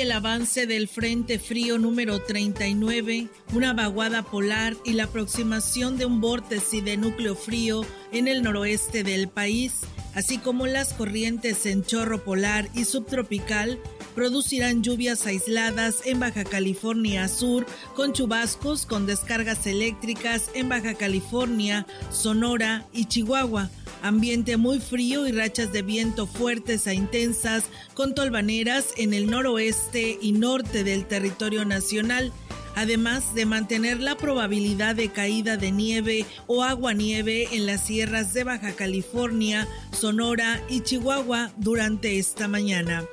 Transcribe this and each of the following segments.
El avance del Frente Frío número 39, una vaguada polar y la aproximación de un vórtice de núcleo frío en el noroeste del país así como las corrientes en chorro polar y subtropical, producirán lluvias aisladas en Baja California Sur, con chubascos con descargas eléctricas en Baja California, Sonora y Chihuahua. Ambiente muy frío y rachas de viento fuertes e intensas con tolvaneras en el noroeste y norte del territorio nacional además de mantener la probabilidad de caída de nieve o agua-nieve en las sierras de Baja California, Sonora y Chihuahua durante esta mañana.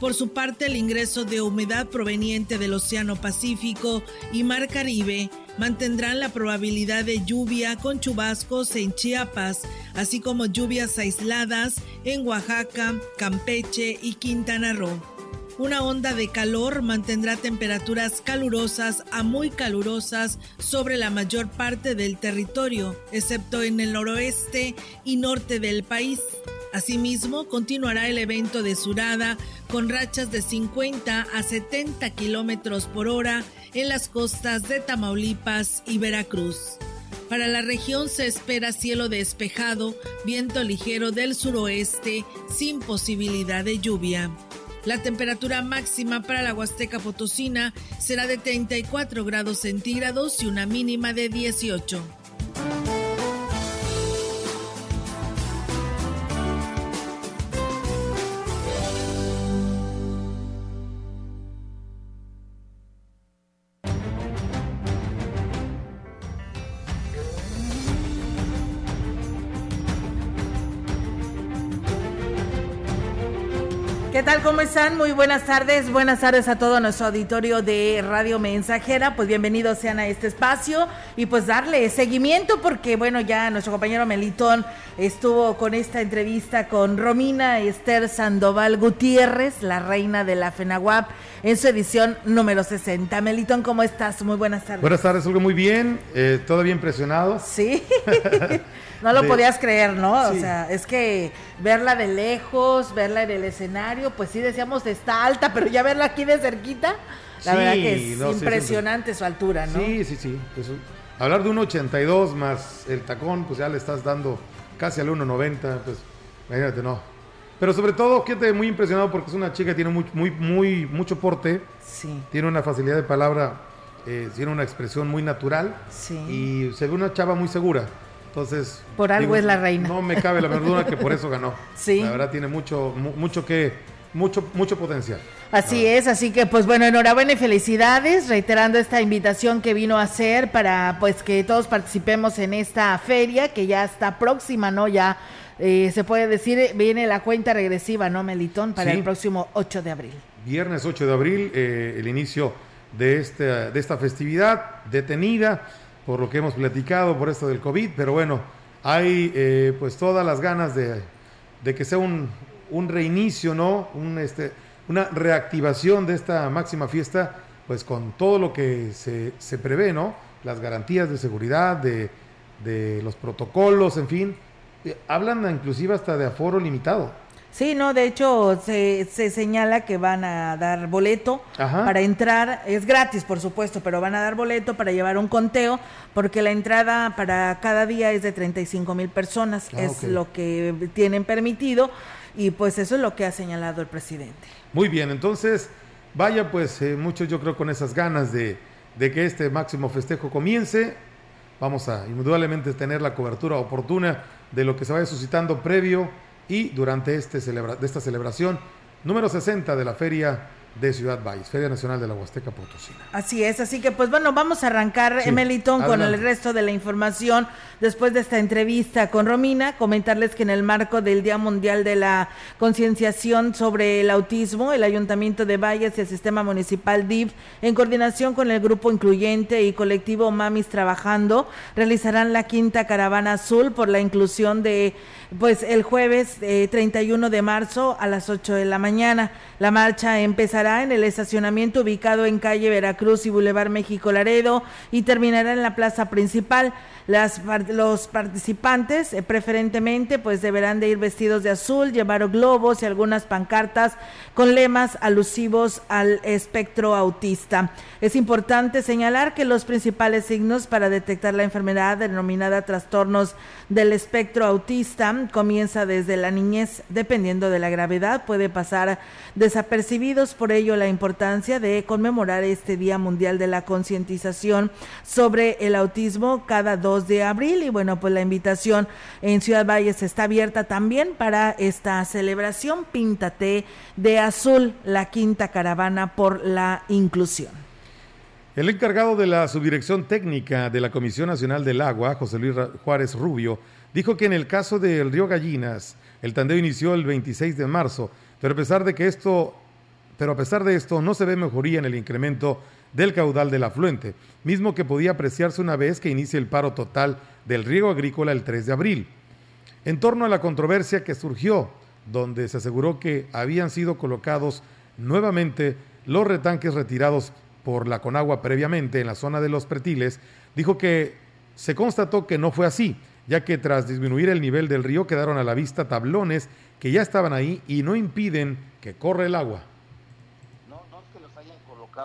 Por su parte, el ingreso de humedad proveniente del Océano Pacífico y Mar Caribe mantendrán la probabilidad de lluvia con chubascos en Chiapas, así como lluvias aisladas en Oaxaca, Campeche y Quintana Roo. Una onda de calor mantendrá temperaturas calurosas a muy calurosas sobre la mayor parte del territorio, excepto en el noroeste y norte del país. Asimismo, continuará el evento de Surada con rachas de 50 a 70 kilómetros por hora en las costas de Tamaulipas y Veracruz. Para la región se espera cielo despejado, viento ligero del suroeste, sin posibilidad de lluvia. La temperatura máxima para la Huasteca Potosina será de 34 grados centígrados y una mínima de 18. Están? Muy buenas tardes. Buenas tardes a todo nuestro auditorio de Radio Mensajera. Pues bienvenidos sean a este espacio y pues darle seguimiento porque bueno, ya nuestro compañero Melitón estuvo con esta entrevista con Romina Esther Sandoval Gutiérrez, la reina de la FENAWAP, en su edición número 60. Melitón, ¿cómo estás? Muy buenas tardes. Buenas tardes, Olga, muy bien. Eh, ¿Todavía impresionado? Sí. No lo podías creer, ¿no? O sea, es que verla de lejos, verla en el escenario, pues sí decíamos está alta, pero ya verla aquí de cerquita, la verdad que es impresionante su altura, ¿no? Sí, sí, sí. hablar de un 82 más el tacón, pues ya le estás dando casi al 1.90, pues imagínate, no. Pero sobre todo, quédate muy impresionado porque es una chica que tiene muy, muy, muy, mucho porte. Sí. Tiene una facilidad de palabra, eh, tiene una expresión muy natural. Sí. Y se ve una chava muy segura. Entonces. Por algo es la reina. No me cabe la verdad que por eso ganó. Sí. La verdad tiene mucho, mucho que, mucho, mucho potencial. Así es, así que pues bueno, enhorabuena y felicidades, reiterando esta invitación que vino a hacer para pues que todos participemos en esta feria que ya está próxima, ¿no? Ya eh, se puede decir, viene la cuenta regresiva, ¿no, Melitón? Para el próximo 8 de abril. Viernes 8 de abril, eh, el inicio de, este, de esta festividad detenida por lo que hemos platicado, por esto del COVID, pero bueno, hay eh, pues todas las ganas de, que sea un, un, reinicio, ¿no? Un, este, una reactivación de esta máxima fiesta, pues con todo lo que se, se prevé, ¿no? Las garantías de seguridad, de, de los protocolos, en fin. Eh, hablan inclusive hasta de aforo limitado. Sí, no, de hecho se, se señala que van a dar boleto para entrar, es gratis por supuesto, pero van a dar boleto para llevar un conteo, porque la entrada para cada día es de 35 mil personas, ah, es lo que tienen permitido, y pues eso es lo que ha señalado el presidente. Muy bien, entonces, vaya pues eh, muchos yo creo con esas ganas de, de que este máximo festejo comience, vamos a indudablemente tener la cobertura oportuna de lo que se vaya suscitando previo y durante este celebra de esta celebración número 60 de la Feria de Ciudad Valles, Feria Nacional de la Huasteca Potosina. Así es, así que pues bueno, vamos a arrancar, sí, Emelitón, con el resto de la información después de esta entrevista con Romina, comentarles que en el marco del Día Mundial de la Concienciación sobre el Autismo, el Ayuntamiento de Valles y el Sistema Municipal DIF, en coordinación con el Grupo Incluyente y Colectivo Mamis Trabajando, realizarán la quinta caravana azul por la inclusión de pues el jueves eh, 31 de marzo a las 8 de la mañana. La marcha en el estacionamiento ubicado en calle Veracruz y Boulevard México Laredo y terminará en la plaza principal. Las, los participantes eh, preferentemente pues deberán de ir vestidos de azul, llevar globos y algunas pancartas con lemas alusivos al espectro autista. Es importante señalar que los principales signos para detectar la enfermedad denominada trastornos del espectro autista comienza desde la niñez, dependiendo de la gravedad, puede pasar desapercibidos, por ello la importancia de conmemorar este Día Mundial de la Concientización sobre el Autismo cada 2 de abril y bueno, pues la invitación en Ciudad Valles está abierta también para esta celebración Píntate de Azul, la quinta caravana por la inclusión. El encargado de la subdirección técnica de la Comisión Nacional del Agua, José Luis Juárez Rubio, dijo que en el caso del río Gallinas, el tandeo inició el 26 de marzo, pero a pesar de que esto, pero a pesar de esto no se ve mejoría en el incremento del caudal del afluente, mismo que podía apreciarse una vez que inicie el paro total del riego agrícola el 3 de abril. En torno a la controversia que surgió, donde se aseguró que habían sido colocados nuevamente los retanques retirados por la Conagua previamente en la zona de los pretiles, dijo que se constató que no fue así, ya que tras disminuir el nivel del río quedaron a la vista tablones que ya estaban ahí y no impiden que corra el agua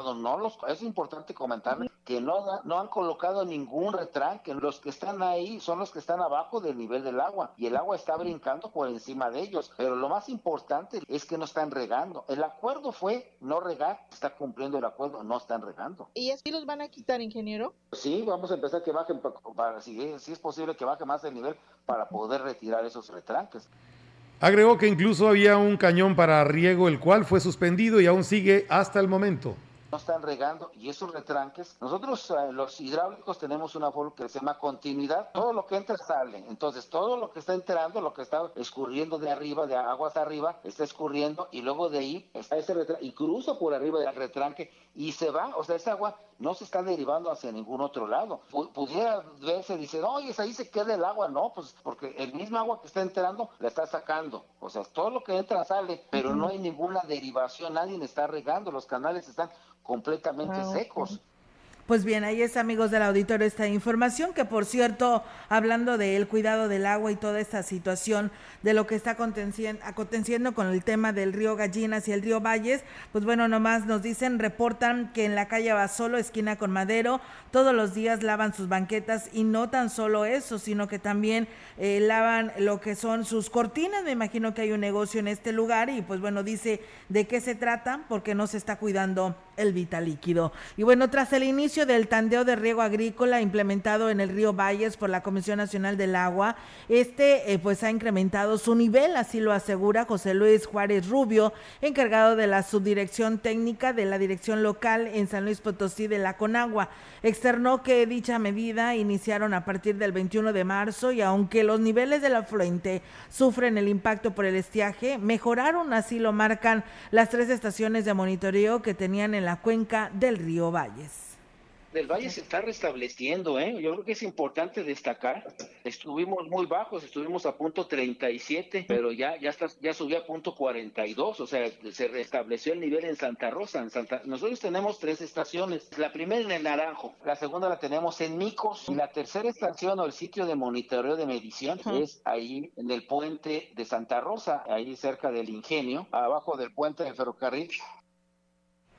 no los, es importante comentar que no, no han colocado ningún retranque, los que están ahí son los que están abajo del nivel del agua y el agua está brincando por encima de ellos, pero lo más importante es que no están regando. El acuerdo fue no regar, está cumpliendo el acuerdo, no están regando. ¿Y así los van a quitar, ingeniero? Sí, vamos a empezar que bajen, para, si, si es posible que baje más el nivel para poder retirar esos retranques. Agregó que incluso había un cañón para riego, el cual fue suspendido y aún sigue hasta el momento no están regando y esos retranques, nosotros eh, los hidráulicos tenemos una forma que se llama continuidad, todo lo que entra sale, entonces todo lo que está entrando, lo que está escurriendo de arriba, de aguas arriba, está escurriendo y luego de ahí está ese retranque y cruza por arriba del retranque y se va, o sea, esa agua no se está derivando hacia ningún otro lado. pudiera verse, dice, oye, ahí se queda el agua, no, pues porque el mismo agua que está entrando la está sacando, o sea, todo lo que entra sale, pero no hay ninguna derivación, nadie está regando, los canales están completamente ah, secos. Pues bien, ahí es amigos del auditorio esta información, que por cierto, hablando del cuidado del agua y toda esta situación de lo que está aconteciendo con el tema del río Gallinas y el río Valles, pues bueno, nomás nos dicen, reportan que en la calle Basolo, esquina con Madero, todos los días lavan sus banquetas y no tan solo eso, sino que también eh, lavan lo que son sus cortinas. Me imagino que hay un negocio en este lugar y pues bueno, dice de qué se trata, porque no se está cuidando el vital líquido. Y bueno, tras el inicio del tandeo de riego agrícola implementado en el río Valles por la Comisión Nacional del Agua, este eh, pues ha incrementado su nivel, así lo asegura José Luis Juárez Rubio, encargado de la subdirección técnica de la dirección local en San Luis Potosí de la Conagua. Externó que dicha medida iniciaron a partir del 21 de marzo y aunque los niveles del afluente sufren el impacto por el estiaje, mejoraron, así lo marcan las tres estaciones de monitoreo que tenían en la cuenca del río Valles del Valle se está restableciendo, ¿eh? Yo creo que es importante destacar. Estuvimos muy bajos, estuvimos a punto 37, pero ya ya está, ya subió a punto 42, o sea, se restableció el nivel en Santa Rosa. En Santa, nosotros tenemos tres estaciones. La primera en el Naranjo, la segunda la tenemos en Micos y la tercera estación o el sitio de monitoreo de medición es ahí en el puente de Santa Rosa, ahí cerca del Ingenio, abajo del puente de ferrocarril.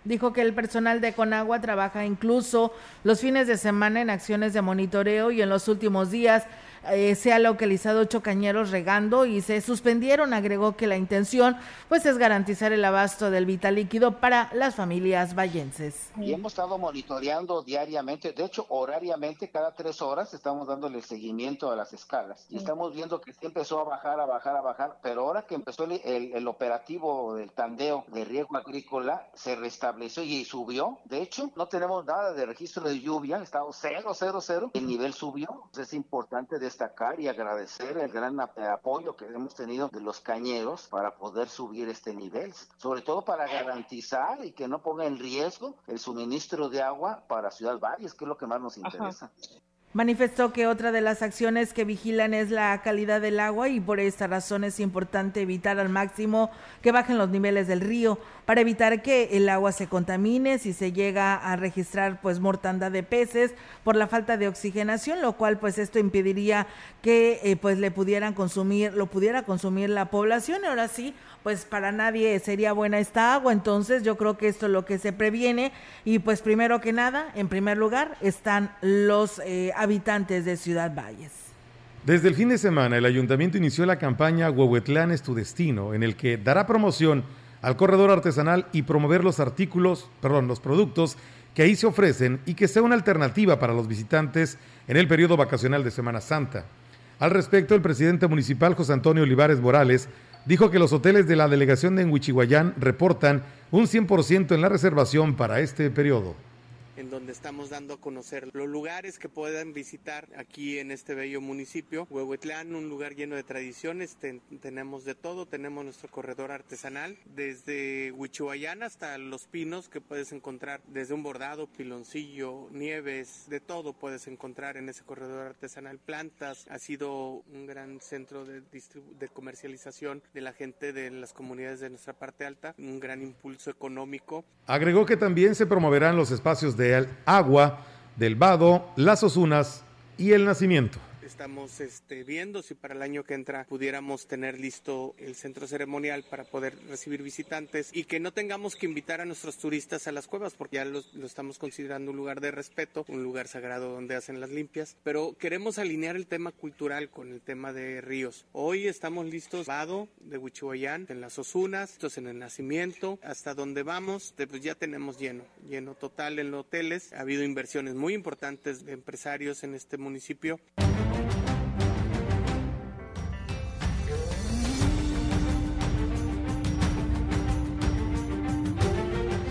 Dijo que el personal de Conagua trabaja incluso los fines de semana en acciones de monitoreo y en los últimos días eh, se ha localizado ocho cañeros regando y se suspendieron. Agregó que la intención pues es garantizar el abasto del vital líquido para las familias vallenses. Y hemos estado monitoreando diariamente, de hecho horariamente cada tres horas estamos dándole seguimiento a las escalas y estamos viendo que sí empezó a bajar, a bajar, a bajar, pero ahora que empezó el, el operativo del tandeo de riego agrícola se restableció y subió. De hecho, no tenemos nada de registro de lluvia, estamos cero, cero, cero. El nivel subió. Es importante destacar y agradecer el gran apoyo que hemos tenido de los cañeros para poder subir este nivel, sobre todo para garantizar y que no ponga en riesgo el suministro de agua para Ciudad Valles, que es lo que más nos interesa. Manifestó que otra de las acciones que vigilan es la calidad del agua y por esta razón es importante evitar al máximo que bajen los niveles del río. Para evitar que el agua se contamine si se llega a registrar pues mortandad de peces por la falta de oxigenación, lo cual pues esto impediría que eh, pues le pudieran consumir, lo pudiera consumir la población. Y ahora sí pues para nadie sería buena esta agua. Entonces yo creo que esto es lo que se previene y pues primero que nada, en primer lugar, están los eh, habitantes de Ciudad Valles. Desde el fin de semana, el ayuntamiento inició la campaña Huehuetlán es tu destino, en el que dará promoción al corredor artesanal y promover los artículos, perdón, los productos que ahí se ofrecen y que sea una alternativa para los visitantes en el periodo vacacional de Semana Santa. Al respecto, el presidente municipal José Antonio Olivares Morales dijo que los hoteles de la delegación de Huichihuayán reportan un 100% en la reservación para este periodo en donde estamos dando a conocer los lugares que puedan visitar aquí en este bello municipio. Huehuetlán, un lugar lleno de tradiciones, tenemos de todo, tenemos nuestro corredor artesanal, desde Huichuayán hasta Los Pinos, que puedes encontrar desde un bordado, piloncillo, nieves, de todo puedes encontrar en ese corredor artesanal. Plantas, ha sido un gran centro de, de comercialización de la gente de las comunidades de nuestra parte alta, un gran impulso económico. Agregó que también se promoverán los espacios de del agua, del vado, las osunas y el nacimiento estamos este, viendo si para el año que entra pudiéramos tener listo el centro ceremonial para poder recibir visitantes y que no tengamos que invitar a nuestros turistas a las cuevas porque ya lo, estamos considerando un lugar de respeto, un lugar sagrado donde hacen las limpias, pero queremos alinear el tema cultural con el tema de ríos. Hoy estamos listos, Vado, de Huichuayán, en las Osunas, en el Nacimiento, hasta donde vamos, pues ya tenemos lleno, lleno total en los hoteles. Ha habido inversiones muy importantes de empresarios en este municipio.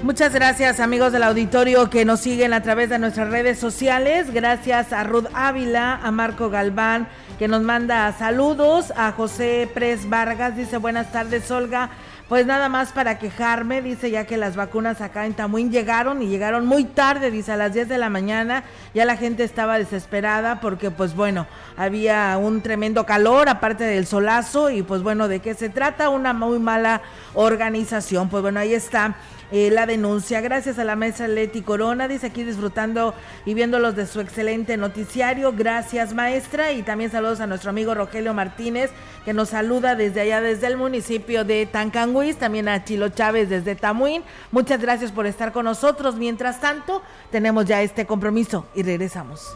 Muchas gracias amigos del auditorio que nos siguen a través de nuestras redes sociales. Gracias a Ruth Ávila, a Marco Galván que nos manda saludos, a José Pres Vargas, dice buenas tardes Olga. Pues nada más para quejarme, dice ya que las vacunas acá en Tamuín llegaron y llegaron muy tarde, dice a las 10 de la mañana, ya la gente estaba desesperada porque pues bueno, había un tremendo calor aparte del solazo y pues bueno, ¿de qué se trata? Una muy mala organización. Pues bueno, ahí está eh, la denuncia. Gracias a la mesa Leti Corona, dice aquí disfrutando y viéndolos de su excelente noticiario. Gracias, maestra. Y también saludos a nuestro amigo Rogelio Martínez, que nos saluda desde allá, desde el municipio de Tancanguis. También a Chilo Chávez desde Tamuín. Muchas gracias por estar con nosotros. Mientras tanto, tenemos ya este compromiso y regresamos.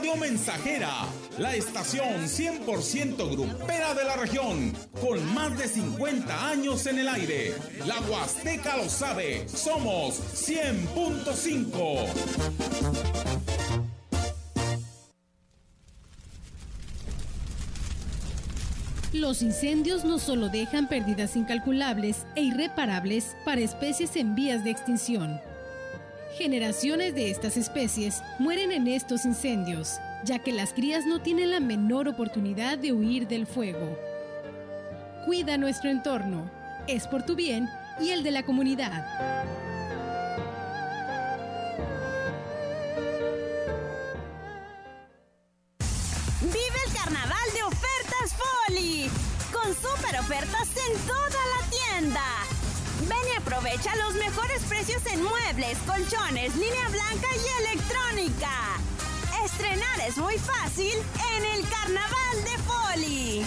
Radio Mensajera, la estación 100% grupera de la región, con más de 50 años en el aire. La Huasteca lo sabe, somos 100.5. Los incendios no solo dejan pérdidas incalculables e irreparables para especies en vías de extinción, Generaciones de estas especies mueren en estos incendios, ya que las crías no tienen la menor oportunidad de huir del fuego. Cuida nuestro entorno, es por tu bien y el de la comunidad. Vive el carnaval de ofertas Foli, con super ofertas en toda la tienda. Aprovecha los mejores precios en muebles, colchones, línea blanca y electrónica. Estrenar es muy fácil en el carnaval de Foli.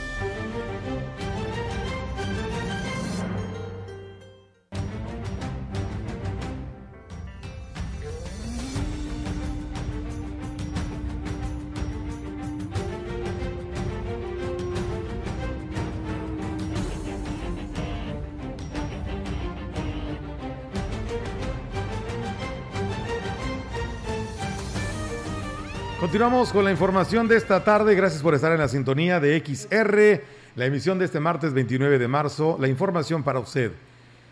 Continuamos con la información de esta tarde. Gracias por estar en la sintonía de XR, la emisión de este martes 29 de marzo. La información para usted.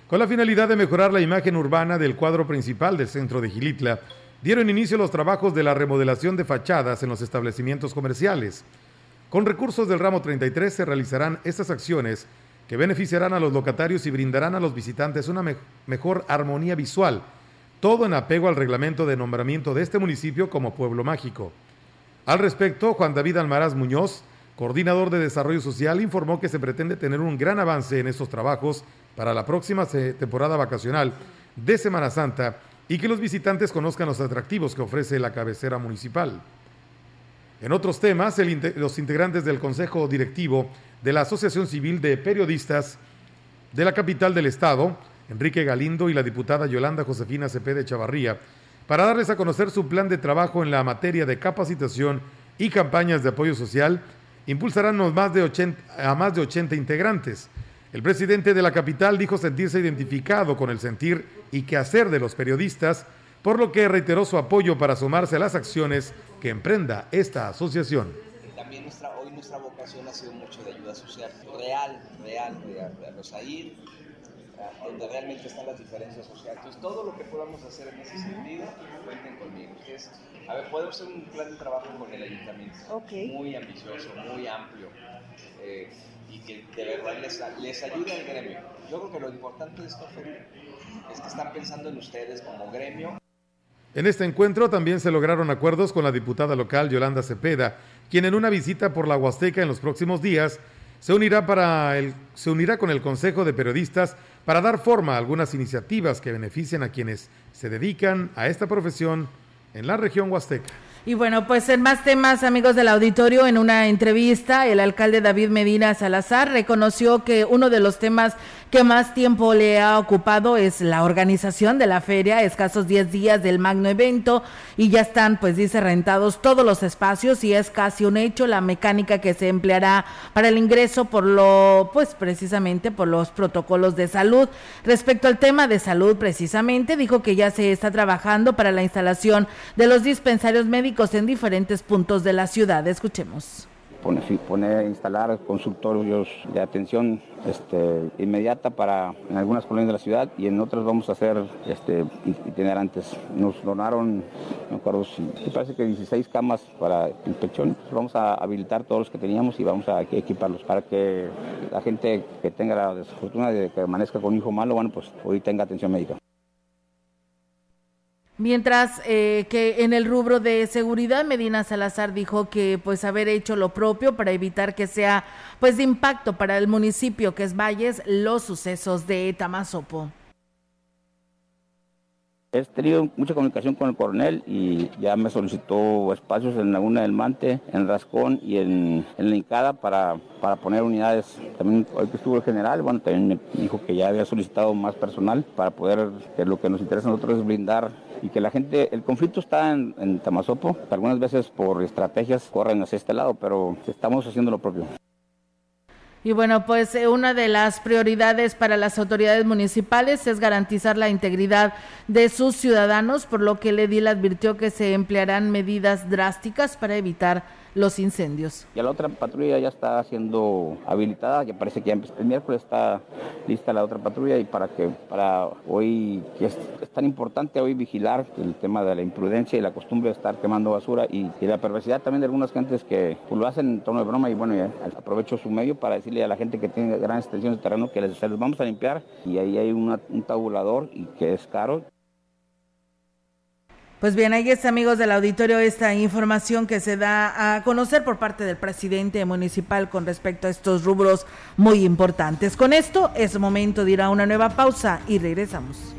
Con la finalidad de mejorar la imagen urbana del cuadro principal del centro de Gilitla, dieron inicio los trabajos de la remodelación de fachadas en los establecimientos comerciales. Con recursos del ramo 33 se realizarán estas acciones que beneficiarán a los locatarios y brindarán a los visitantes una me mejor armonía visual todo en apego al reglamento de nombramiento de este municipio como pueblo mágico. Al respecto, Juan David Almaraz Muñoz, coordinador de Desarrollo Social, informó que se pretende tener un gran avance en estos trabajos para la próxima temporada vacacional de Semana Santa y que los visitantes conozcan los atractivos que ofrece la cabecera municipal. En otros temas, los integrantes del Consejo Directivo de la Asociación Civil de Periodistas de la capital del Estado Enrique Galindo y la diputada Yolanda Josefina Cepeda Chavarría para darles a conocer su plan de trabajo en la materia de capacitación y campañas de apoyo social, impulsarán más de 80, a más de 80 integrantes. El presidente de la capital dijo sentirse identificado con el sentir y quehacer de los periodistas, por lo que reiteró su apoyo para sumarse a las acciones que emprenda esta asociación. Hoy nuestra vocación ha sido mucho de ayuda social, real, real, real, real. Donde realmente están las diferencias sociales. Entonces, todo lo que podamos hacer en ese sentido, cuenten conmigo. Ustedes, a ver, podemos hacer un plan de trabajo con el ayuntamiento, muy ambicioso, muy amplio, eh, y que de verdad les, les ayude al gremio. Yo creo que lo importante de esto es que están pensando en ustedes como gremio. En este encuentro también se lograron acuerdos con la diputada local Yolanda Cepeda, quien en una visita por la Huasteca en los próximos días se unirá, para el, se unirá con el Consejo de Periodistas para dar forma a algunas iniciativas que beneficien a quienes se dedican a esta profesión en la región huasteca. Y bueno, pues en más temas, amigos del auditorio, en una entrevista, el alcalde David Medina Salazar reconoció que uno de los temas que más tiempo le ha ocupado es la organización de la feria, escasos 10 días del magno evento y ya están, pues dice, rentados todos los espacios y es casi un hecho la mecánica que se empleará para el ingreso por lo, pues precisamente por los protocolos de salud. Respecto al tema de salud, precisamente, dijo que ya se está trabajando para la instalación de los dispensarios médicos en diferentes puntos de la ciudad. Escuchemos poner, poner instalar consultorios de atención este, inmediata para en algunas colonias de la ciudad y en otras vamos a hacer este, itinerantes. Nos donaron, no me acuerdo parece que 16 camas para inspección. Vamos a habilitar todos los que teníamos y vamos a equiparlos para que la gente que tenga la desfortuna de que amanezca con un hijo malo, bueno, pues hoy tenga atención médica. Mientras eh, que en el rubro de seguridad, Medina Salazar dijo que pues haber hecho lo propio para evitar que sea pues de impacto para el municipio que es Valles los sucesos de Tamazopo. He tenido mucha comunicación con el coronel y ya me solicitó espacios en Laguna del Mante, en Rascón y en, en la Incada para, para poner unidades. También hoy que estuvo el general, bueno, también me dijo que ya había solicitado más personal para poder, que lo que nos interesa a nosotros es blindar y que la gente, el conflicto está en, en Tamazopo, algunas veces por estrategias corren hacia este lado, pero estamos haciendo lo propio. Y bueno, pues eh, una de las prioridades para las autoridades municipales es garantizar la integridad de sus ciudadanos, por lo que Ledil advirtió que se emplearán medidas drásticas para evitar los incendios. Ya la otra patrulla ya está siendo habilitada, ya parece que el miércoles está lista la otra patrulla y para que para hoy, que es, tan importante hoy vigilar el tema de la imprudencia y la costumbre de estar quemando basura y, la perversidad también de algunas gentes que lo hacen en tono de broma y bueno, ya aprovecho su medio para decirle a la gente que tiene grandes extensiones de terreno que les, se les vamos a limpiar y ahí hay un tabulador y que es caro. Pues bien, ahí está, amigos del auditorio, esta información que se da a conocer por parte del presidente municipal con respecto a estos rubros muy importantes. Con esto es momento de ir a una nueva pausa y regresamos.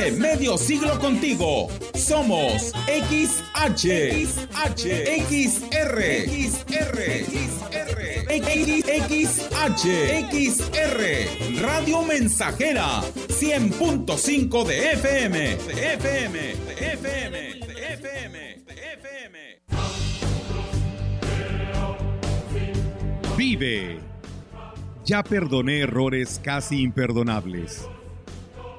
de medio siglo contigo. Somos XH, XH, XR, XR, XR, XR, Radio Mensajera, 100.5 de FM, de FM, de FM, de FM, de FM. Vive. Ya perdoné errores casi imperdonables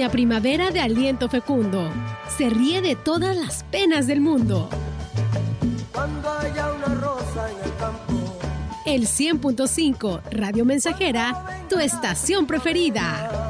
Doña Primavera de Aliento Fecundo. Se ríe de todas las penas del mundo. Cuando haya una rosa en el campo. El 100.5 Radio Mensajera, tu estación preferida.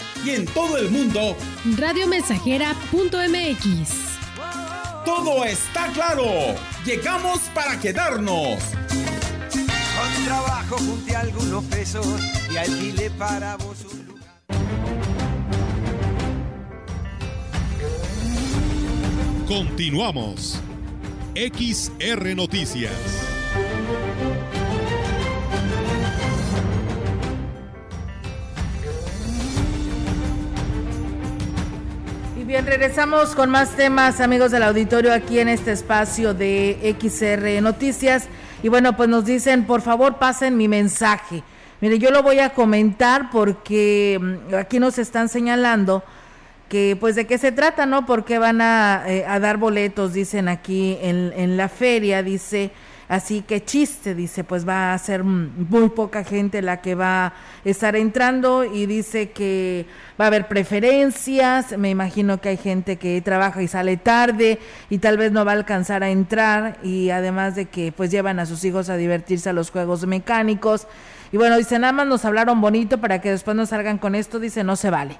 Y en todo el mundo, Radiomensajera.mx. todo está claro. Llegamos para quedarnos. Con trabajo junté algunos pesos y alquilé para vos un lugar. Continuamos. XR Noticias. Bien, regresamos con más temas, amigos del auditorio, aquí en este espacio de XR Noticias. Y bueno, pues nos dicen, por favor, pasen mi mensaje. Mire, yo lo voy a comentar porque mm, aquí nos están señalando que pues de qué se trata, ¿no? Porque van a, eh, a dar boletos, dicen aquí en, en la feria, dice, así que chiste, dice, pues va a ser muy poca gente la que va a estar entrando y dice que va a haber preferencias, me imagino que hay gente que trabaja y sale tarde y tal vez no va a alcanzar a entrar y además de que pues llevan a sus hijos a divertirse a los juegos mecánicos. Y bueno, dice, nada más nos hablaron bonito para que después nos salgan con esto, dice, no se vale.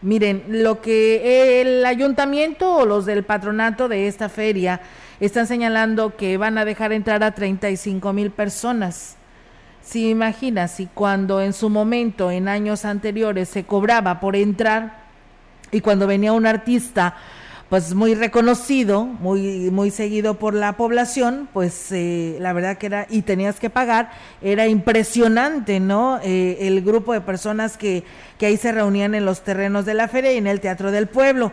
Miren, lo que el ayuntamiento o los del patronato de esta feria están señalando que van a dejar entrar a 35 mil personas. Si imaginas, si cuando en su momento, en años anteriores, se cobraba por entrar y cuando venía un artista pues muy reconocido, muy muy seguido por la población, pues eh, la verdad que era y tenías que pagar, era impresionante, ¿no? Eh, el grupo de personas que que ahí se reunían en los terrenos de la feria y en el teatro del pueblo.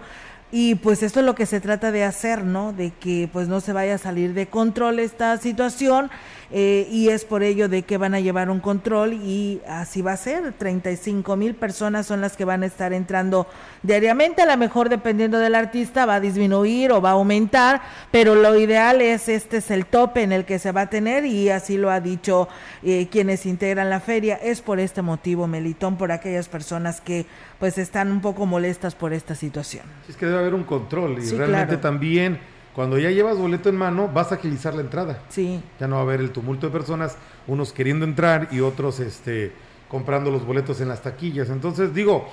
Y pues esto es lo que se trata de hacer, ¿no? De que pues no se vaya a salir de control esta situación eh, y es por ello de que van a llevar un control y así va a ser. 35 mil personas son las que van a estar entrando diariamente. A lo mejor dependiendo del artista va a disminuir o va a aumentar, pero lo ideal es este es el tope en el que se va a tener y así lo ha dicho eh, quienes integran la feria. Es por este motivo, Melitón, por aquellas personas que pues están un poco molestas por esta situación. Es que debe haber un control y Sí, realmente claro. también cuando ya llevas boleto en mano vas a agilizar la entrada. Sí. Ya no va a haber el tumulto de personas, unos queriendo entrar y otros este comprando los boletos en las taquillas. Entonces digo,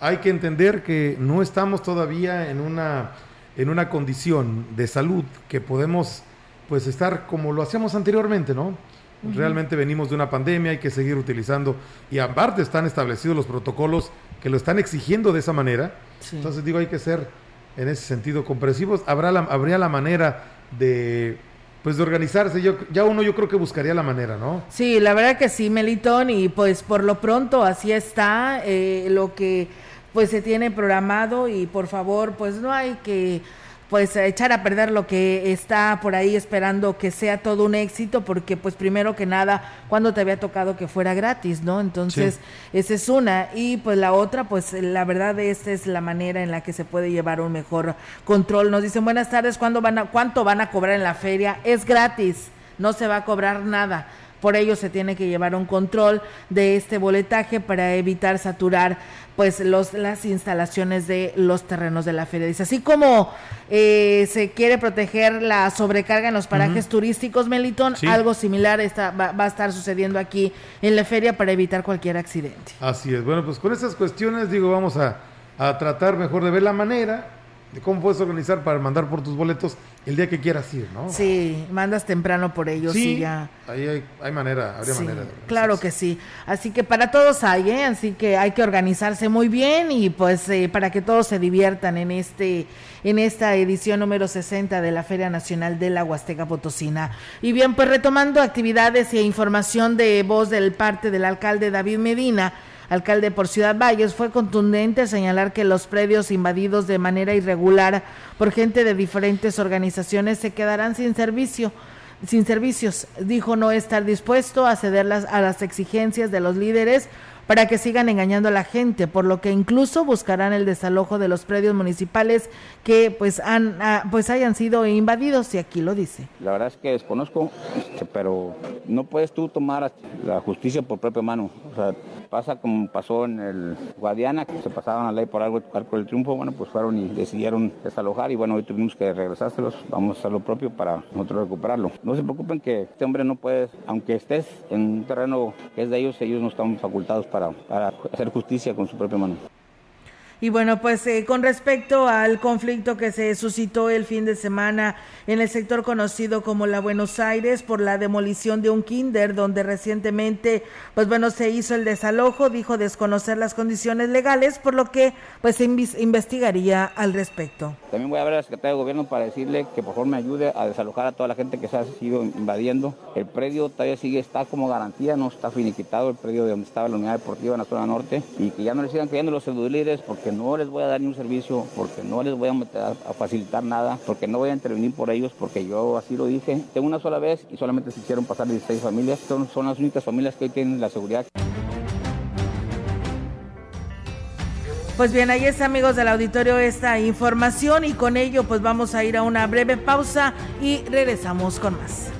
hay que entender que no estamos todavía en una en una condición de salud que podemos pues estar como lo hacíamos anteriormente, ¿no? Ujú. Realmente venimos de una pandemia, hay que seguir utilizando y aparte están establecidos los protocolos que lo están exigiendo de esa manera. Sí. Entonces digo, hay que ser en ese sentido comprensivos. Habrá la, habría la manera de pues de organizarse. Yo, ya uno yo creo que buscaría la manera, ¿no? Sí, la verdad que sí, Melitón, y pues por lo pronto así está eh, lo que pues se tiene programado y por favor pues no hay que pues echar a perder lo que está por ahí esperando que sea todo un éxito, porque pues primero que nada, cuando te había tocado que fuera gratis, ¿no? Entonces, esa es una. Y pues la otra, pues la verdad, esta es la manera en la que se puede llevar un mejor control. Nos dicen, buenas tardes, ¿cuándo van a, ¿cuánto van a cobrar en la feria? Es gratis, no se va a cobrar nada. Por ello se tiene que llevar un control de este boletaje para evitar saturar pues los, las instalaciones de los terrenos de la feria. Dice, así como eh, se quiere proteger la sobrecarga en los parajes turísticos, Melitón, algo similar está, va, va, a estar sucediendo aquí en la feria para evitar cualquier accidente. Así es. Bueno, pues con esas cuestiones, digo, vamos a, a tratar mejor de ver la manera de cómo puedes organizar para mandar por tus boletos el día que quieras ir, ¿no? Sí, mandas temprano por ellos sí, y ya. Ahí hay, hay manera, habría Sí, manera. De claro que sí. Así que para todos hay, ¿eh? Así que hay que organizarse muy bien y pues eh, para que todos se diviertan en este en esta edición número 60 de la Feria Nacional de la Huasteca Potosina. Y bien, pues retomando actividades e información de voz del parte del alcalde David Medina, alcalde por Ciudad Valles, fue contundente señalar que los predios invadidos de manera irregular por gente de diferentes organizaciones se quedarán sin servicio sin servicios. Dijo no estar dispuesto a ceder las, a las exigencias de los líderes para que sigan engañando a la gente, por lo que incluso buscarán el desalojo de los predios municipales que pues han ah, pues hayan sido invadidos y aquí lo dice. La verdad es que desconozco, este, pero no puedes tú tomar la justicia por propia mano. O sea, pasa como pasó en el Guadiana, que se pasaban la ley por algo Arco del Triunfo, bueno, pues fueron y decidieron desalojar y bueno, hoy tuvimos que regresárselos, vamos a hacer lo propio para nosotros recuperarlo. No se preocupen que este hombre no puede, aunque estés en un terreno que es de ellos, ellos no están facultados para, para hacer justicia con su propia mano. Y bueno, pues eh, con respecto al conflicto que se suscitó el fin de semana en el sector conocido como la Buenos Aires por la demolición de un kinder donde recientemente, pues bueno, se hizo el desalojo, dijo desconocer las condiciones legales, por lo que pues se investigaría al respecto. También voy a ver al secretario de gobierno para decirle que por favor me ayude a desalojar a toda la gente que se ha sido invadiendo. El predio todavía sigue, está como garantía, no está finiquitado el predio de donde estaba la unidad deportiva en la zona norte y que ya no le sigan creyendo los líderes porque no les voy a dar ni un servicio, porque no les voy a, a facilitar nada, porque no voy a intervenir por ellos, porque yo así lo dije. Tengo una sola vez y solamente se hicieron pasar 16 familias. Son, son las únicas familias que hoy tienen la seguridad. Pues bien, ahí está amigos del auditorio esta información y con ello pues vamos a ir a una breve pausa y regresamos con más.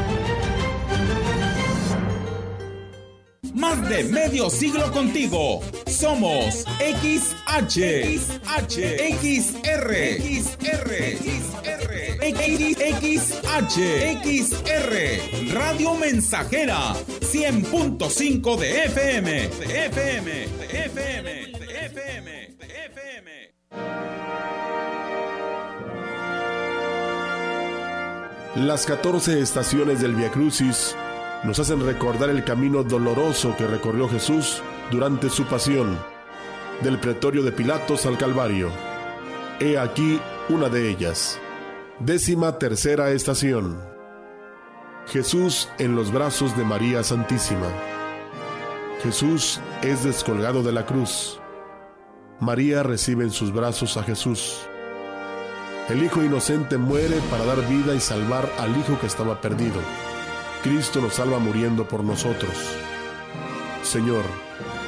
Más de medio siglo contigo. Somos XH, XH, XR, XR, XR, XR, Radio Mensajera, 100.5 de FM, de FM, de FM, de FM, de FM. Las 14 estaciones del Via Crucis nos hacen recordar el camino doloroso que recorrió Jesús durante su pasión, del pretorio de Pilatos al Calvario. He aquí una de ellas. Décima tercera estación. Jesús en los brazos de María Santísima. Jesús es descolgado de la cruz. María recibe en sus brazos a Jesús. El Hijo inocente muere para dar vida y salvar al Hijo que estaba perdido. Cristo nos salva muriendo por nosotros. Señor,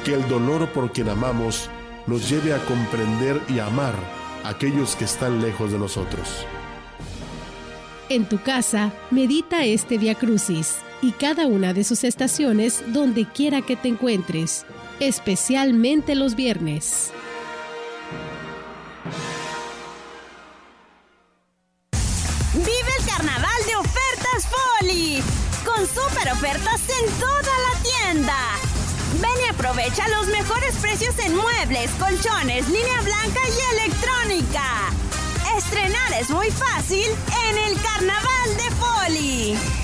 que el dolor por quien amamos nos lleve a comprender y a amar a aquellos que están lejos de nosotros. En tu casa, medita este Via Crucis y cada una de sus estaciones donde quiera que te encuentres, especialmente los viernes. Vive el carnaval de ofertas Foli super ofertas en toda la tienda. Ven y aprovecha los mejores precios en muebles, colchones, línea blanca y electrónica. Estrenar es muy fácil en el Carnaval de Poli.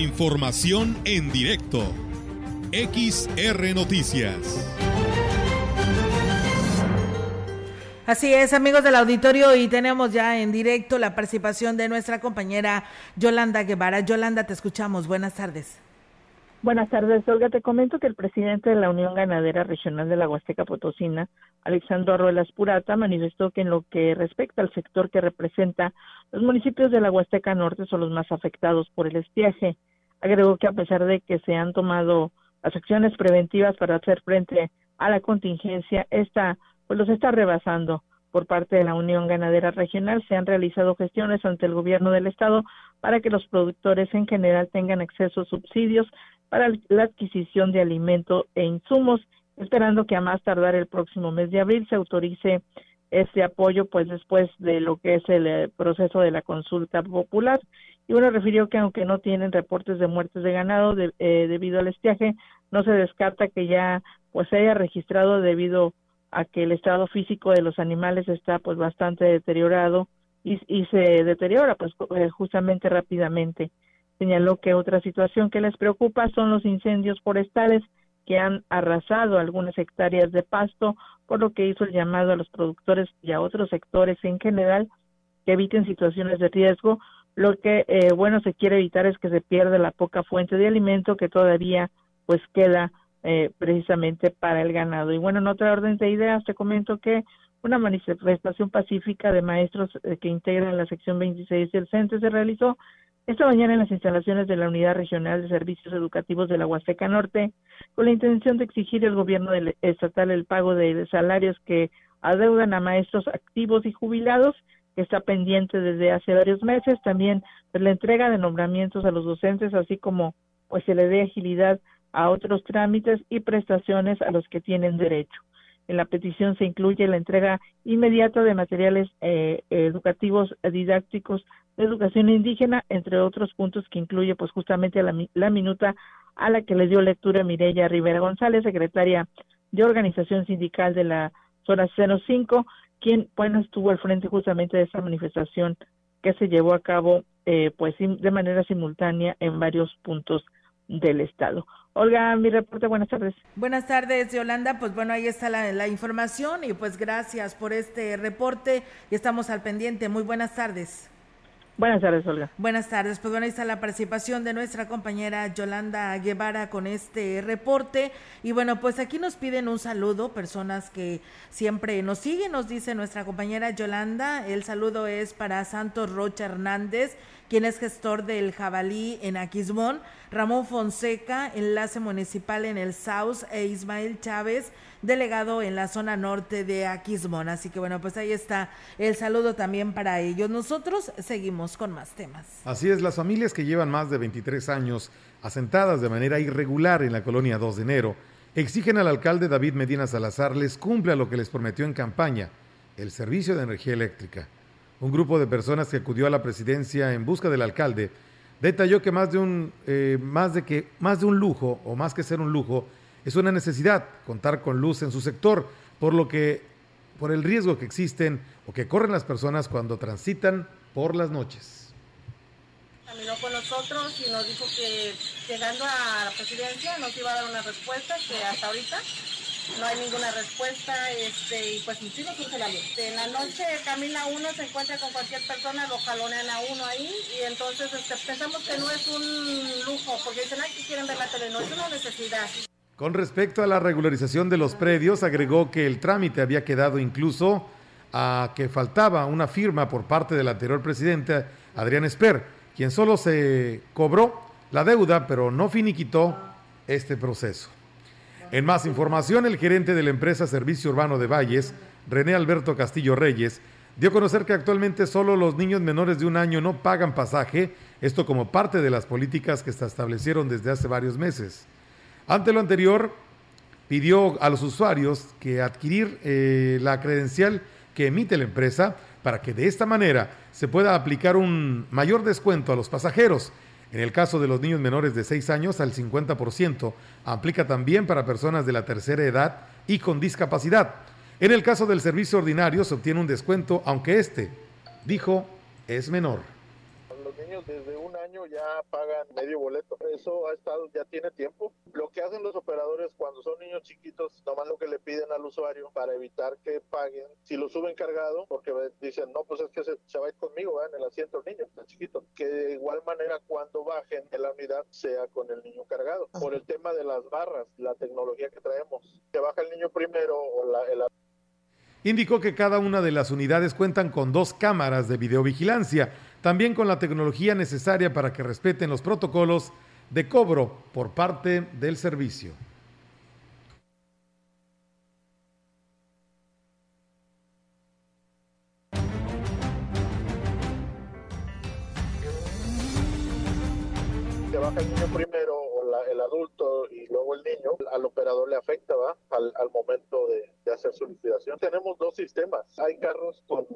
Información en directo. XR Noticias. Así es, amigos del auditorio, y tenemos ya en directo la participación de nuestra compañera Yolanda Guevara. Yolanda, te escuchamos. Buenas tardes. Buenas tardes, Olga. Te comento que el presidente de la Unión Ganadera Regional de la Huasteca Potosina, Alexandro Arruelas Purata, manifestó que en lo que respecta al sector que representa, los municipios de la Huasteca Norte son los más afectados por el estiaje. Agregó que a pesar de que se han tomado las acciones preventivas para hacer frente a la contingencia, esta pues los está rebasando. Por parte de la Unión Ganadera Regional se han realizado gestiones ante el gobierno del estado para que los productores en general tengan acceso a subsidios para la adquisición de alimento e insumos, esperando que a más tardar el próximo mes de abril se autorice este apoyo, pues después de lo que es el eh, proceso de la consulta popular. Y bueno, refirió que aunque no tienen reportes de muertes de ganado eh, debido al estiaje, no se descarta que ya pues se haya registrado debido a que el estado físico de los animales está pues bastante deteriorado y, y se deteriora pues eh, justamente rápidamente. Señaló que otra situación que les preocupa son los incendios forestales que han arrasado algunas hectáreas de pasto, por lo que hizo el llamado a los productores y a otros sectores en general que eviten situaciones de riesgo. Lo que, eh, bueno, se quiere evitar es que se pierda la poca fuente de alimento que todavía pues queda eh, precisamente para el ganado. Y bueno, en otra orden de ideas, te comento que una manifestación pacífica de maestros eh, que integran la sección 26 del CENTE se realizó esta mañana en las instalaciones de la Unidad Regional de Servicios Educativos de la Huasteca Norte, con la intención de exigir al gobierno del estatal el pago de salarios que adeudan a maestros activos y jubilados, que está pendiente desde hace varios meses, también pues, la entrega de nombramientos a los docentes, así como pues se le dé agilidad a otros trámites y prestaciones a los que tienen derecho. En la petición se incluye la entrega inmediata de materiales eh, educativos didácticos de educación indígena, entre otros puntos que incluye pues justamente la, la minuta a la que le dio lectura Mireya Rivera González, secretaria de Organización Sindical de la zona 05, quien bueno estuvo al frente justamente de esta manifestación que se llevó a cabo eh, pues de manera simultánea en varios puntos del estado. Olga, mi reporte, buenas tardes. Buenas tardes, Yolanda. Pues bueno, ahí está la, la, información y pues gracias por este reporte y estamos al pendiente. Muy buenas tardes. Buenas tardes, Olga. Buenas tardes. Pues bueno, ahí está la participación de nuestra compañera Yolanda Guevara con este reporte. Y bueno, pues aquí nos piden un saludo, personas que siempre nos siguen, nos dice nuestra compañera Yolanda. El saludo es para Santos Rocha Hernández quien es gestor del Jabalí en Aquismón, Ramón Fonseca, enlace municipal en el South, e Ismael Chávez, delegado en la zona norte de Aquismón. Así que bueno, pues ahí está el saludo también para ellos. Nosotros seguimos con más temas. Así es, las familias que llevan más de 23 años asentadas de manera irregular en la colonia 2 de enero exigen al alcalde David Medina Salazar les cumpla lo que les prometió en campaña, el servicio de energía eléctrica. Un grupo de personas que acudió a la presidencia en busca del alcalde detalló que más de un eh, más de que más de un lujo o más que ser un lujo es una necesidad contar con luz en su sector, por lo que por el riesgo que existen o que corren las personas cuando transitan por las noches. Caminó con nosotros y nos dijo que llegando a la presidencia nos iba a dar una respuesta que hasta ahorita no hay ninguna respuesta este, y pues sí nos surge la luz. En la noche camina uno, se encuentra con cualquier persona, lo jalonean a uno ahí y entonces este, pensamos que no es un lujo, porque dicen, ay, que quieren ver la tele, no, es una necesidad. Con respecto a la regularización de los predios, agregó que el trámite había quedado incluso a que faltaba una firma por parte del anterior presidente, Adrián Esper, quien solo se cobró la deuda, pero no finiquitó este proceso. En más información, el gerente de la empresa Servicio Urbano de Valles, René Alberto Castillo Reyes, dio a conocer que actualmente solo los niños menores de un año no pagan pasaje, esto como parte de las políticas que se establecieron desde hace varios meses. Ante lo anterior, pidió a los usuarios que adquirir eh, la credencial que emite la empresa para que de esta manera se pueda aplicar un mayor descuento a los pasajeros. En el caso de los niños menores de 6 años, al 50%, aplica también para personas de la tercera edad y con discapacidad. En el caso del servicio ordinario, se obtiene un descuento, aunque este, dijo, es menor desde un año ya pagan medio boleto. Eso ha estado, ya tiene tiempo. Lo que hacen los operadores cuando son niños chiquitos, nomás lo que le piden al usuario para evitar que paguen, si lo suben cargado, porque dicen, no, pues es que se, se va a ir conmigo ¿verdad? en el asiento el niño, el chiquito. Que de igual manera cuando bajen en la unidad sea con el niño cargado. Por el tema de las barras, la tecnología que traemos. Que baja el niño primero o la, el Indicó que cada una de las unidades cuentan con dos cámaras de videovigilancia, también con la tecnología necesaria para que respeten los protocolos de cobro por parte del servicio. baja el niño primero o el adulto y luego el niño, al operador le afecta ¿va? Al, al momento de, de hacer su liquidación. Tenemos dos sistemas. Hay carros con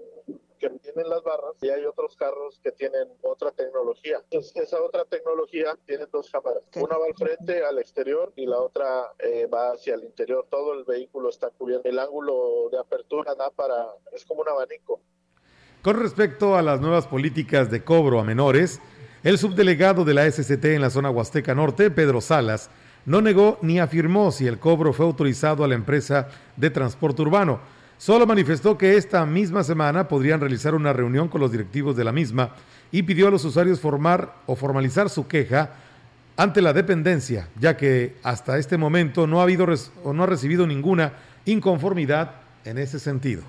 que tienen las barras y hay otros carros que tienen otra tecnología. Entonces, esa otra tecnología tiene dos cámaras. Una va al frente, al exterior, y la otra eh, va hacia el interior. Todo el vehículo está cubierto. El ángulo de apertura da para, es como un abanico. Con respecto a las nuevas políticas de cobro a menores, el subdelegado de la SCT en la zona Huasteca Norte, Pedro Salas, no negó ni afirmó si el cobro fue autorizado a la empresa de transporte urbano. Solo manifestó que esta misma semana podrían realizar una reunión con los directivos de la misma y pidió a los usuarios formar o formalizar su queja ante la dependencia, ya que hasta este momento no ha habido o no ha recibido ninguna inconformidad en ese sentido.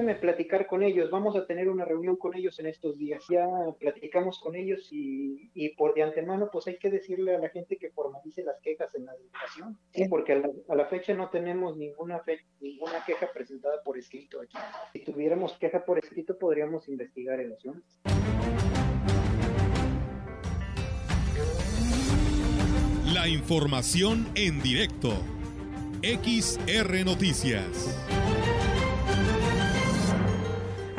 Déjeme platicar con ellos. Vamos a tener una reunión con ellos en estos días. Ya platicamos con ellos y, y por de antemano, pues hay que decirle a la gente que formalice las quejas en la delegación. Sí, porque a la, a la fecha no tenemos ninguna, fe- ninguna queja presentada por escrito aquí. Si tuviéramos queja por escrito, podríamos investigar el asunto. La información en directo. XR Noticias.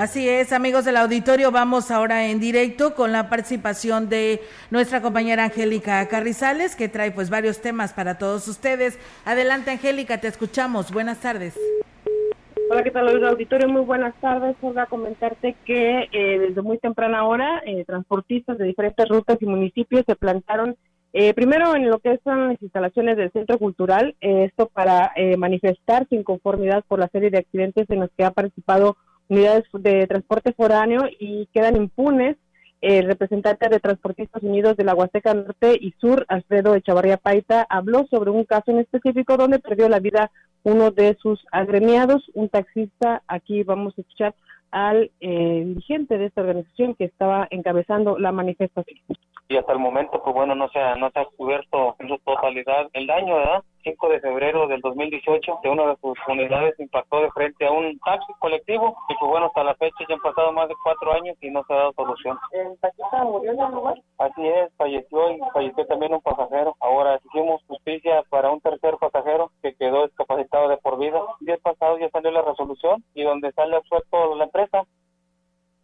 Así es, amigos del auditorio, vamos ahora en directo con la participación de nuestra compañera Angélica Carrizales, que trae pues varios temas para todos ustedes. Adelante, Angélica, te escuchamos. Buenas tardes. Hola, ¿qué tal, Olga? auditorio? Muy buenas tardes. Olga, comentarte que eh, desde muy temprana hora, eh, transportistas de diferentes rutas y municipios se plantaron eh, primero en lo que son las instalaciones del Centro Cultural, eh, esto para eh, manifestar su inconformidad por la serie de accidentes en los que ha participado unidades de transporte foráneo y quedan impunes. El representante de Transportistas Unidos de la Huasteca Norte y Sur, Alfredo Echavarría Paita, habló sobre un caso en específico donde perdió la vida uno de sus agremiados, un taxista. Aquí vamos a escuchar al eh, dirigente de esta organización que estaba encabezando la manifestación. Y hasta el momento, pues bueno, no se ha, no se ha cubierto en su totalidad el daño, ¿verdad? 5 de febrero del 2018, que una de sus unidades impactó de frente a un taxi colectivo y pues bueno, hasta la fecha ya han pasado más de cuatro años y no se ha dado solución. ¿El taxista murió en el lugar? Así es, falleció y falleció también un pasajero. Ahora hicimos justicia para un tercer pasajero que quedó discapacitado de por vida. El día pasado ya salió la resolución y donde sale absuelto la empresa.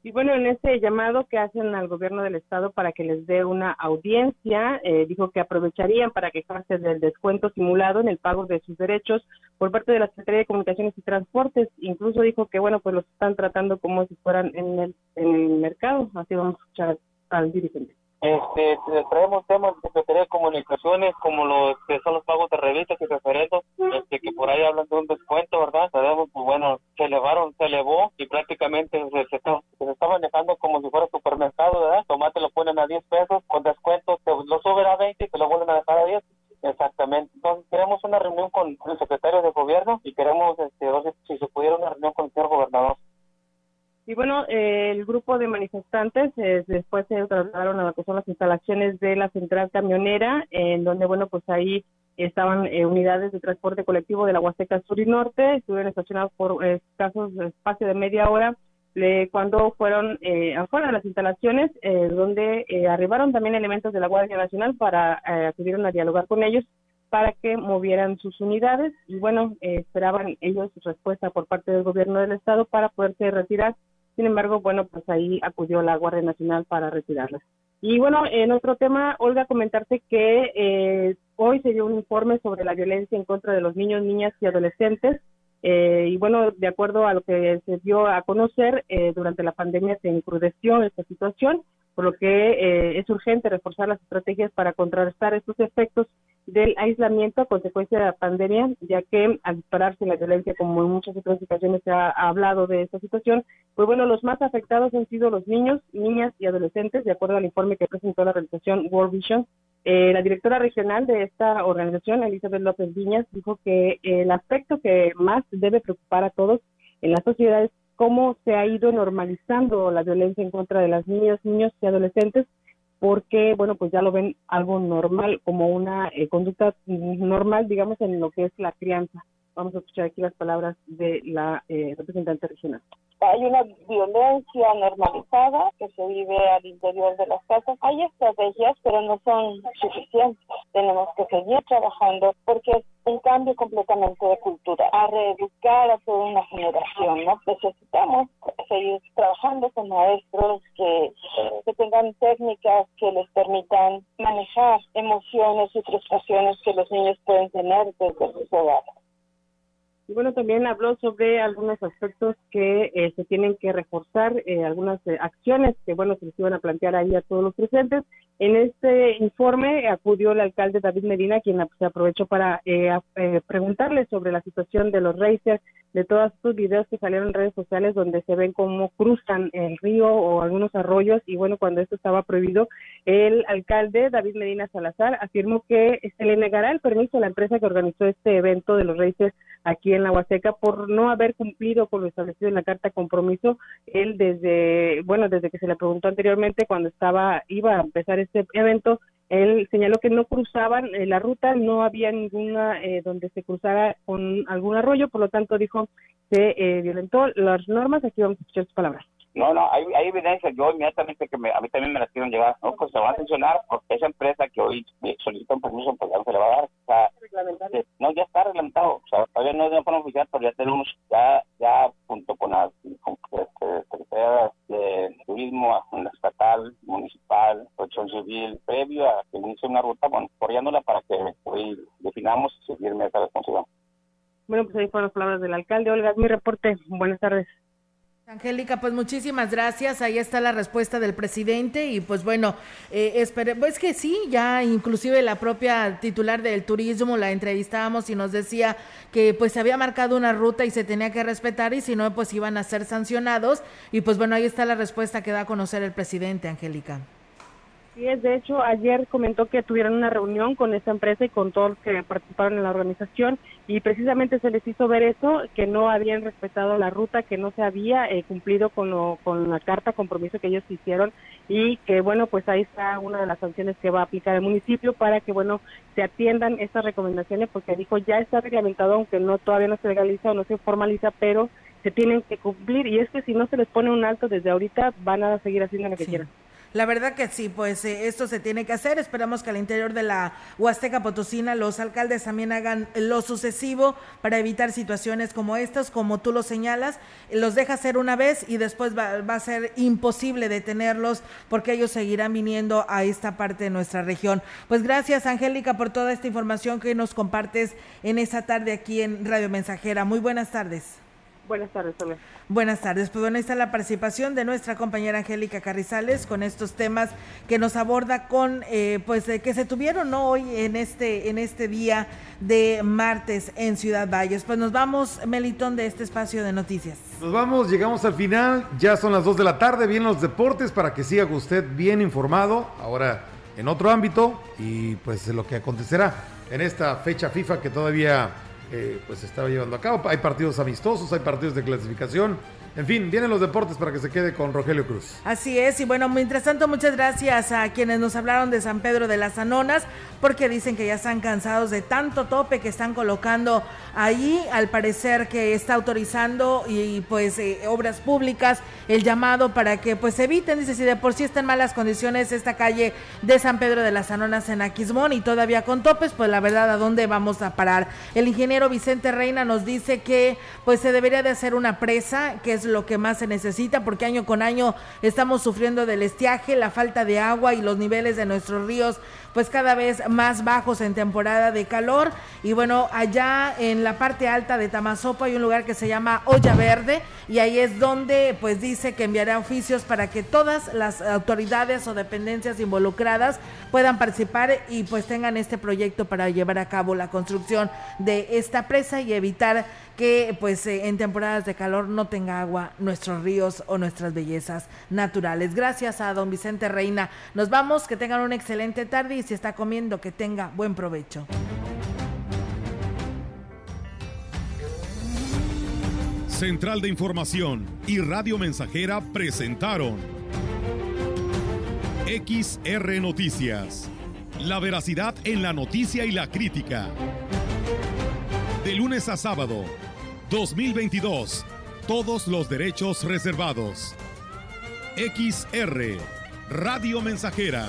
Y bueno, en ese llamado que hacen al gobierno del estado para que les dé una audiencia, eh, dijo que aprovecharían para quejarse del descuento simulado en el pago de sus derechos por parte de la Secretaría de Comunicaciones y Transportes. Incluso dijo que, bueno, pues los están tratando como si fueran en el, en el mercado. Así vamos a escuchar al dirigente. Este, traemos temas de Secretaría de Comunicaciones como los que son los pagos de revistas y referendos, este, que por ahí hablan de un descuento, ¿verdad? Sabemos, pues bueno, se elevaron, se elevó y prácticamente se, está, se está manejando como si fuera supermercado, ¿verdad? Tomate lo ponen a 10 pesos, con descuento te lo suben a 20 y te lo vuelven a dejar a 10. Exactamente. Entonces, queremos una reunión con el secretario de gobierno y queremos, este, si se pudiera, una reunión con el señor gobernador. Y bueno, eh, el grupo de manifestantes eh, después se trasladaron a lo que son las instalaciones de la central camionera, en donde, bueno, pues ahí estaban eh, unidades de transporte colectivo de la Huasteca Sur y Norte, estuvieron estacionados por escasos espacio de media hora cuando fueron afuera de las instalaciones, donde arribaron también elementos de la Guardia Nacional para acudieron a dialogar con ellos para que movieran sus unidades. Y bueno, esperaban ellos respuesta por parte del gobierno del estado para poderse retirar sin embargo, bueno, pues ahí acudió la Guardia Nacional para retirarlas. Y bueno, en otro tema, Olga, comentarte que eh, hoy se dio un informe sobre la violencia en contra de los niños, niñas y adolescentes. Eh, y bueno, de acuerdo a lo que se dio a conocer, eh, durante la pandemia se encrudeció esta situación, por lo que es urgente reforzar las estrategias para contrarrestar estos efectos del aislamiento a consecuencia de la pandemia, ya que al dispararse la violencia, como en muchas otras ocasiones se ha hablado de esta situación, pues bueno, los más afectados han sido los niños, niñas y adolescentes, de acuerdo al informe que presentó la organización World Vision. Eh, la directora regional de esta organización, Elizabeth López Viñas, dijo que el aspecto que más debe preocupar a todos en la sociedad es cómo se ha ido normalizando la violencia en contra de las niñas, niños y adolescentes porque, bueno, pues ya lo ven algo normal, como una eh, conducta normal, digamos, en lo que es la crianza. Vamos a escuchar aquí las palabras de la eh, representante regional. Hay una violencia normalizada que se vive al interior de las casas. Hay estrategias, pero no son suficientes. Tenemos que seguir trabajando porque es un cambio completamente de cultura, a reeducar a toda una generación, ¿no? Necesitamos seguir trabajando con maestros que, que tengan técnicas que les permitan manejar emociones y frustraciones que los niños pueden tener desde sus hogares. Y bueno, también habló sobre algunos aspectos que eh, se tienen que reforzar, eh, algunas eh, acciones que, bueno, se les iban a plantear ahí a todos los presentes. En este informe acudió el alcalde David Medina, quien se aprovechó para preguntarle sobre la situación de los racers, de todos estos videos que salieron en redes sociales donde se ven cómo cruzan el río o algunos arroyos. Y bueno, cuando esto estaba prohibido, el alcalde David Medina Salazar afirmó que se le negará el permiso a la empresa que organizó este evento de los racers aquí en la Huasteca por no haber cumplido con lo establecido en la carta compromiso. Él desde, bueno, desde que se le preguntó anteriormente cuando estaba, iba a empezar este evento, él señaló que no cruzaban eh, la ruta, no había ninguna eh, donde se cruzara con algún arroyo, por lo tanto dijo se eh, violentó las normas. Aquí vamos a escuchar sus palabras. No, no, hay, hay evidencia. Yo inmediatamente que a mí también me las quieren llevar, ¿no? Pues se va a sancionar porque esa empresa que hoy solicita un permiso, pues ya no se le va a dar. O sea, eh, no, ya está reglamentado. O sea, todavía no es de forma oficial, pero ya tenemos, ya, ya junto con la este, Secretaría de Turismo, la estatal, municipal, protección civil, previo a que inicie una ruta, bueno, corriéndola para que hoy definamos y seguirme esa responsabilidad. Bueno, pues ahí fueron las palabras del alcalde. Olga, mi reporte. Buenas tardes. Angélica, pues muchísimas gracias. Ahí está la respuesta del presidente y pues bueno, eh, pues que sí, ya inclusive la propia titular del turismo la entrevistábamos y nos decía que pues se había marcado una ruta y se tenía que respetar y si no pues iban a ser sancionados y pues bueno, ahí está la respuesta que da a conocer el presidente, Angélica. Sí, de hecho, ayer comentó que tuvieron una reunión con esta empresa y con todos los que participaron en la organización y precisamente se les hizo ver eso, que no habían respetado la ruta, que no se había eh, cumplido con, lo, con la carta compromiso que ellos hicieron y que, bueno, pues ahí está una de las sanciones que va a aplicar el municipio para que, bueno, se atiendan estas recomendaciones porque dijo ya está reglamentado, aunque no todavía no se legaliza o no se formaliza, pero se tienen que cumplir y es que si no se les pone un alto desde ahorita van a seguir haciendo lo que quieran. La verdad que sí, pues eh, esto se tiene que hacer. Esperamos que al interior de la Huasteca Potosina los alcaldes también hagan lo sucesivo para evitar situaciones como estas, como tú lo señalas. Los deja hacer una vez y después va, a ser imposible detenerlos porque ellos seguirán viniendo a esta parte de nuestra región. Pues gracias, Angélica, por toda esta información que nos compartes en esta tarde aquí en Radio Mensajera. Muy buenas tardes. Buenas tardes, Sonia. Buenas tardes. Pues bueno, ahí está la participación de nuestra compañera Angélica Carrizales con estos temas que nos aborda con, eh, pues, eh, que se tuvieron ¿no? hoy en este, en este día de martes en Ciudad Valles. Pues nos vamos, Melitón, de este espacio de noticias. Nos vamos, llegamos al final. Ya son las 2 de la tarde. Vienen los deportes para que siga usted bien informado. Ahora en otro ámbito y pues lo que acontecerá en esta fecha FIFA que todavía eh, pues estaba llevando a cabo. Hay partidos amistosos, hay partidos de clasificación. En fin, vienen los deportes para que se quede con Rogelio Cruz. Así es, y bueno, mientras tanto, muchas gracias a quienes nos hablaron de San Pedro de las Anonas, porque dicen que ya están cansados de tanto tope que están colocando ahí, al parecer que está autorizando y pues eh, obras públicas, el llamado para que pues eviten, dice, si de por sí está en malas condiciones esta calle de San Pedro de las Anonas en Aquismón y todavía con topes, pues la verdad, ¿a dónde vamos a parar? El ingeniero Vicente Reina nos dice que pues se debería de hacer una presa, que es lo que más se necesita, porque año con año estamos sufriendo del estiaje, la falta de agua y los niveles de nuestros ríos pues cada vez más bajos en temporada de calor. Y bueno, allá en la parte alta de Tamazopo hay un lugar que se llama Olla Verde y ahí es donde pues dice que enviará oficios para que todas las autoridades o dependencias involucradas puedan participar y pues tengan este proyecto para llevar a cabo la construcción de esta presa y evitar que pues eh, en temporadas de calor no tenga agua nuestros ríos o nuestras bellezas naturales. Gracias a don Vicente Reina. Nos vamos, que tengan una excelente tarde si está comiendo, que tenga buen provecho. Central de Información y Radio Mensajera presentaron XR Noticias. La veracidad en la noticia y la crítica. De lunes a sábado, 2022. Todos los derechos reservados. XR, Radio Mensajera